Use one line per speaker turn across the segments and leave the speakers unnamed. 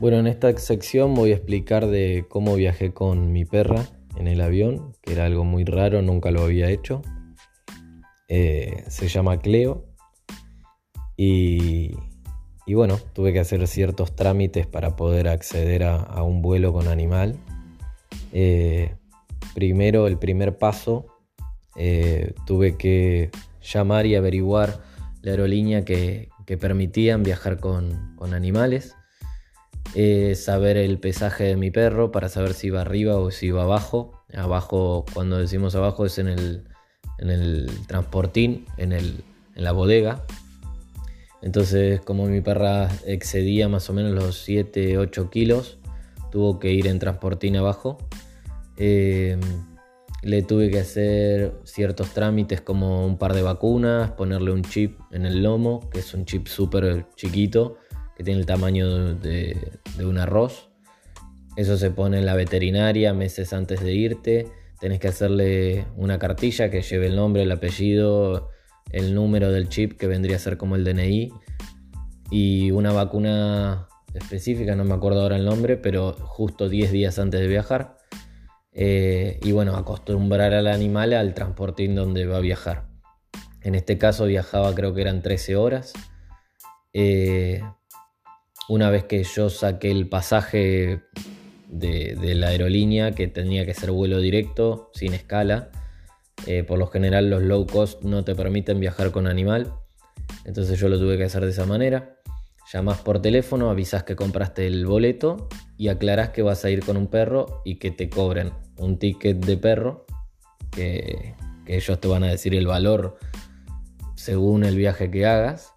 Bueno, en esta sección voy a explicar de cómo viajé con mi perra en el avión, que era algo muy raro, nunca lo había hecho. Eh, se llama Cleo. Y, bueno, tuve que hacer ciertos trámites para poder acceder a, un vuelo con animal. Eh, primero, el primer paso, eh, tuve que llamar y averiguar la aerolínea que, permitían viajar con animales. Saber el pesaje de mi perro para saber si va arriba o si va abajo. Abajo, cuando decimos abajo, es en el, en el transportín, en, el, en la bodega. Entonces, como mi perra excedía más o menos los 7-8 kilos, tuvo que ir en transportín abajo. Em, le tuve que hacer ciertos trámites como un par de vacunas, ponerle un chip en el lomo, que es un chip súper chiquito, que tiene el tamaño de, un arroz. Eso se pone en la veterinaria meses antes de irte. Tenés que hacerle una cartilla que lleve el nombre, el apellido, el número del chip que vendría a ser como el DNI y una vacuna específica, no me acuerdo ahora el nombre, pero justo 10 días antes de viajar. Eh, y bueno, acostumbrar al animal al transportín donde va a viajar. En este caso viajaba creo que eran 13 horas. Eh, una vez que yo saqué el pasaje de, la aerolínea, que tenía que ser vuelo directo, sin escala, eh, por lo general los low cost no te permiten viajar con animal, entonces yo lo tuve que hacer de esa manera. Llamás por teléfono, avisas que compraste el boleto y aclarás que vas a ir con un perro y que te cobren un ticket de perro, que ellos te van a decir el valor según el viaje que hagas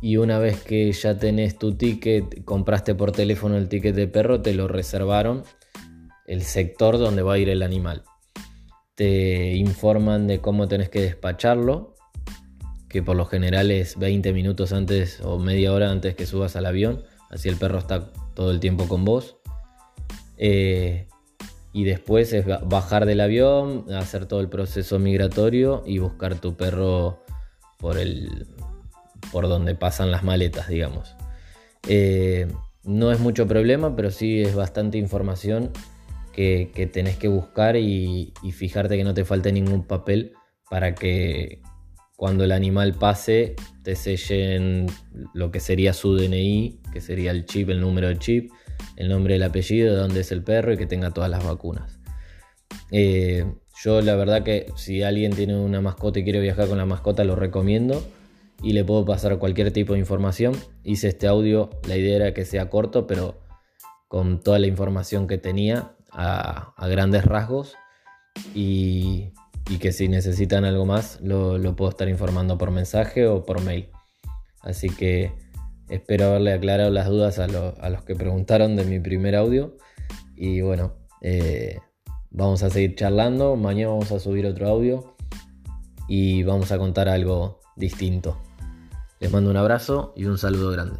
y una vez que ya tenés tu ticket, compraste por teléfono el ticket de perro, te lo reservaron el sector donde va a ir el animal. Te informan de cómo tenés que despacharlo, que por lo general es 20 minutos antes o media hora antes que subas al avión, así el perro está todo el tiempo con vos. Eh, y después es bajar del avión, hacer todo el proceso migratorio y buscar tu perro por el, por donde pasan las maletas, digamos. Eh, no es mucho problema, pero sí es bastante información que, tenés que buscar y, fijarte que no te falte ningún papel para que cuando el animal pase te sellen lo que sería su DNI, que sería el chip, el número de chip, el nombre del apellido, de dónde es el perro y que tenga todas las vacunas. Eh, yo la verdad que si alguien tiene una mascota y quiere viajar con la mascota lo recomiendo y le puedo pasar cualquier tipo de información. Hice este audio, la idea era que sea corto, pero con toda la información que tenía a, grandes rasgos y, que si necesitan algo más lo, puedo estar informando por mensaje o por mail. Así que espero haberle aclarado las dudas a, los que preguntaron de mi primer audio y bueno, eh, vamos a seguir charlando, mañana vamos a subir otro audio y vamos a contar algo distinto. Les mando un abrazo y un saludo grande.